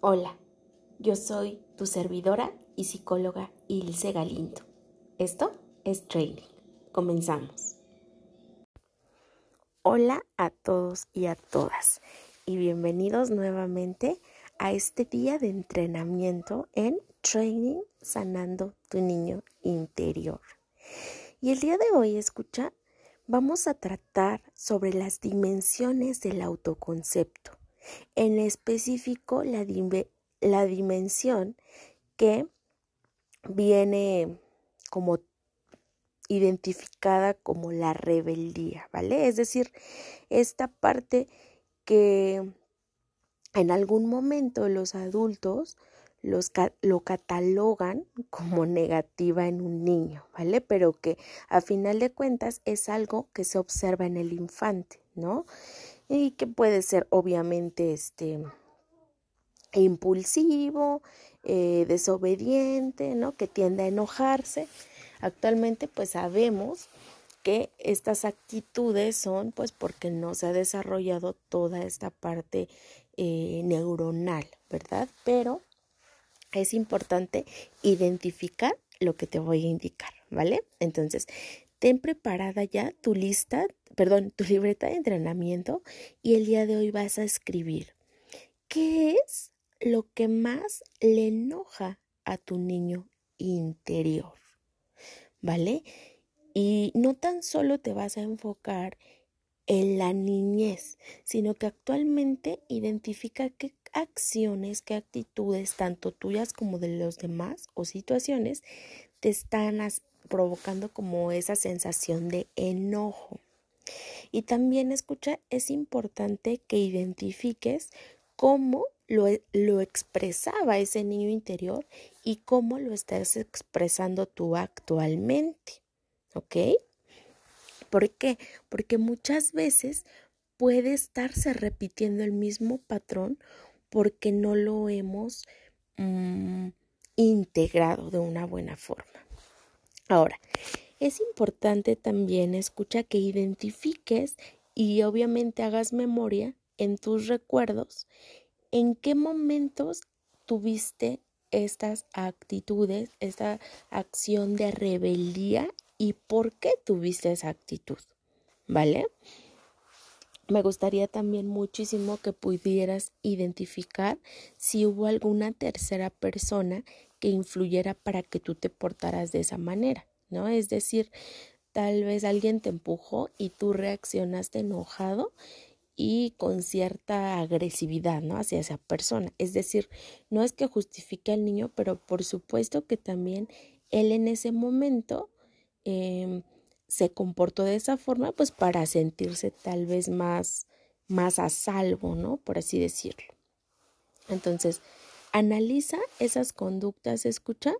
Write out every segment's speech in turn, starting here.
Hola, yo soy tu servidora y psicóloga Ilse Galindo. Esto es Training. Comenzamos. Hola a todos y a todas y bienvenidos nuevamente a este día de entrenamiento en Training Sanando tu Niño Interior. Y el día de hoy, escucha, vamos a tratar sobre las dimensiones del autoconcepto en específico la, la dimensión que viene como identificada como la rebeldía, ¿vale? Es decir, esta parte que en algún momento los adultos los, lo catalogan como negativa en un niño, ¿vale? Pero que a final de cuentas es algo que se observa en el infante, ¿no? Y que puede ser obviamente este impulsivo, eh, desobediente, ¿no? Que tiende a enojarse. Actualmente pues sabemos que estas actitudes son pues porque no se ha desarrollado toda esta parte eh, neuronal, ¿verdad? Pero es importante identificar lo que te voy a indicar, ¿vale? Entonces, ten preparada ya tu lista, perdón, tu libreta de entrenamiento y el día de hoy vas a escribir qué es lo que más le enoja a tu niño interior, ¿vale? Y no tan solo te vas a enfocar en la niñez, sino que actualmente identifica qué acciones, qué actitudes, tanto tuyas como de los demás o situaciones, te están provocando como esa sensación de enojo. Y también escucha, es importante que identifiques cómo lo, lo, expresaba ese niño interior y cómo lo estás expresando tú actualmente. ¿Ok? ¿Por qué? Porque muchas veces puede estarse repitiendo el mismo patrón porque no lo hemos mm, integrado de una buena forma. Ahora, es importante también, escucha, que identifiques y obviamente hagas memoria en tus recuerdos en qué momentos tuviste estas actitudes, esta acción de rebeldía y por qué tuviste esa actitud, ¿vale? Me gustaría también muchísimo que pudieras identificar si hubo alguna tercera persona que influyera para que tú te portaras de esa manera, ¿no? Es decir, tal vez alguien te empujó y tú reaccionaste enojado y con cierta agresividad, ¿no? Hacia esa persona. Es decir, no es que justifique al niño, pero por supuesto que también él en ese momento em, se comportó de esa forma, pues para sentirse tal vez más, más a salvo, ¿no? Por así decirlo. Entonces, Analiza esas conductas, escucha.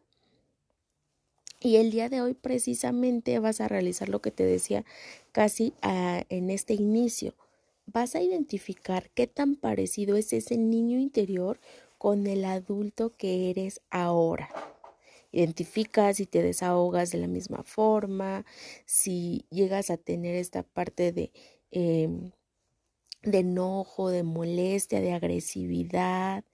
Y el día de hoy precisamente vas a realizar lo que te decía casi ah, en este inicio. Vas a identificar qué tan parecido es ese niño interior con el adulto que eres ahora. Identifica si te desahogas de la misma forma, si llegas a tener esta parte de, em, de enojo, de molestia, de agresividad,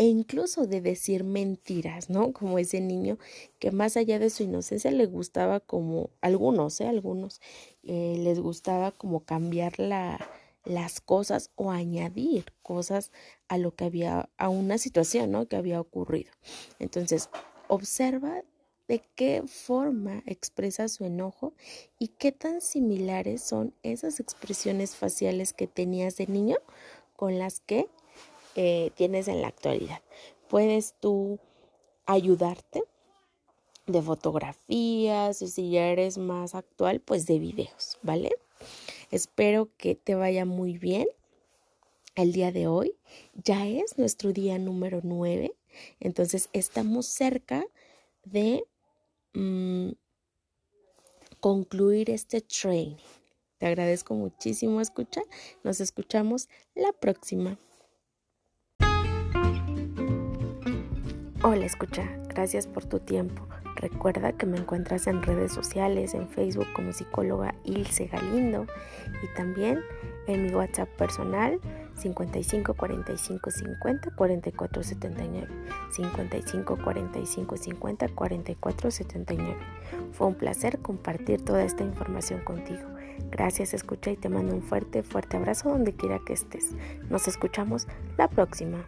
e incluso de decir mentiras, ¿no? Como ese niño que más allá de su inocencia le gustaba como, algunos, ¿eh? Algunos eh, les gustaba como cambiar la, las cosas o añadir cosas a lo que había, a una situación, ¿no? Que había ocurrido. Entonces, observa de qué forma expresa su enojo y qué tan similares son esas expresiones faciales que tenías de niño con las que eh, tienes en la actualidad. Puedes tú ayudarte de fotografías o si ya eres más actual, pues de videos, ¿vale? Espero que te vaya muy bien el día de hoy. Ya es nuestro día número 9, entonces estamos cerca de mm, concluir este training. Te agradezco muchísimo escucha. Nos escuchamos la próxima. Hola, escucha, gracias por tu tiempo. Recuerda que me encuentras en redes sociales, en Facebook como psicóloga Ilse Galindo y también en mi WhatsApp personal 55 45 50 44 79 55 45 50 44 79 Fue un placer compartir toda esta información contigo. Gracias, escucha y te mando un fuerte, fuerte abrazo donde quiera que estés. Nos escuchamos la próxima.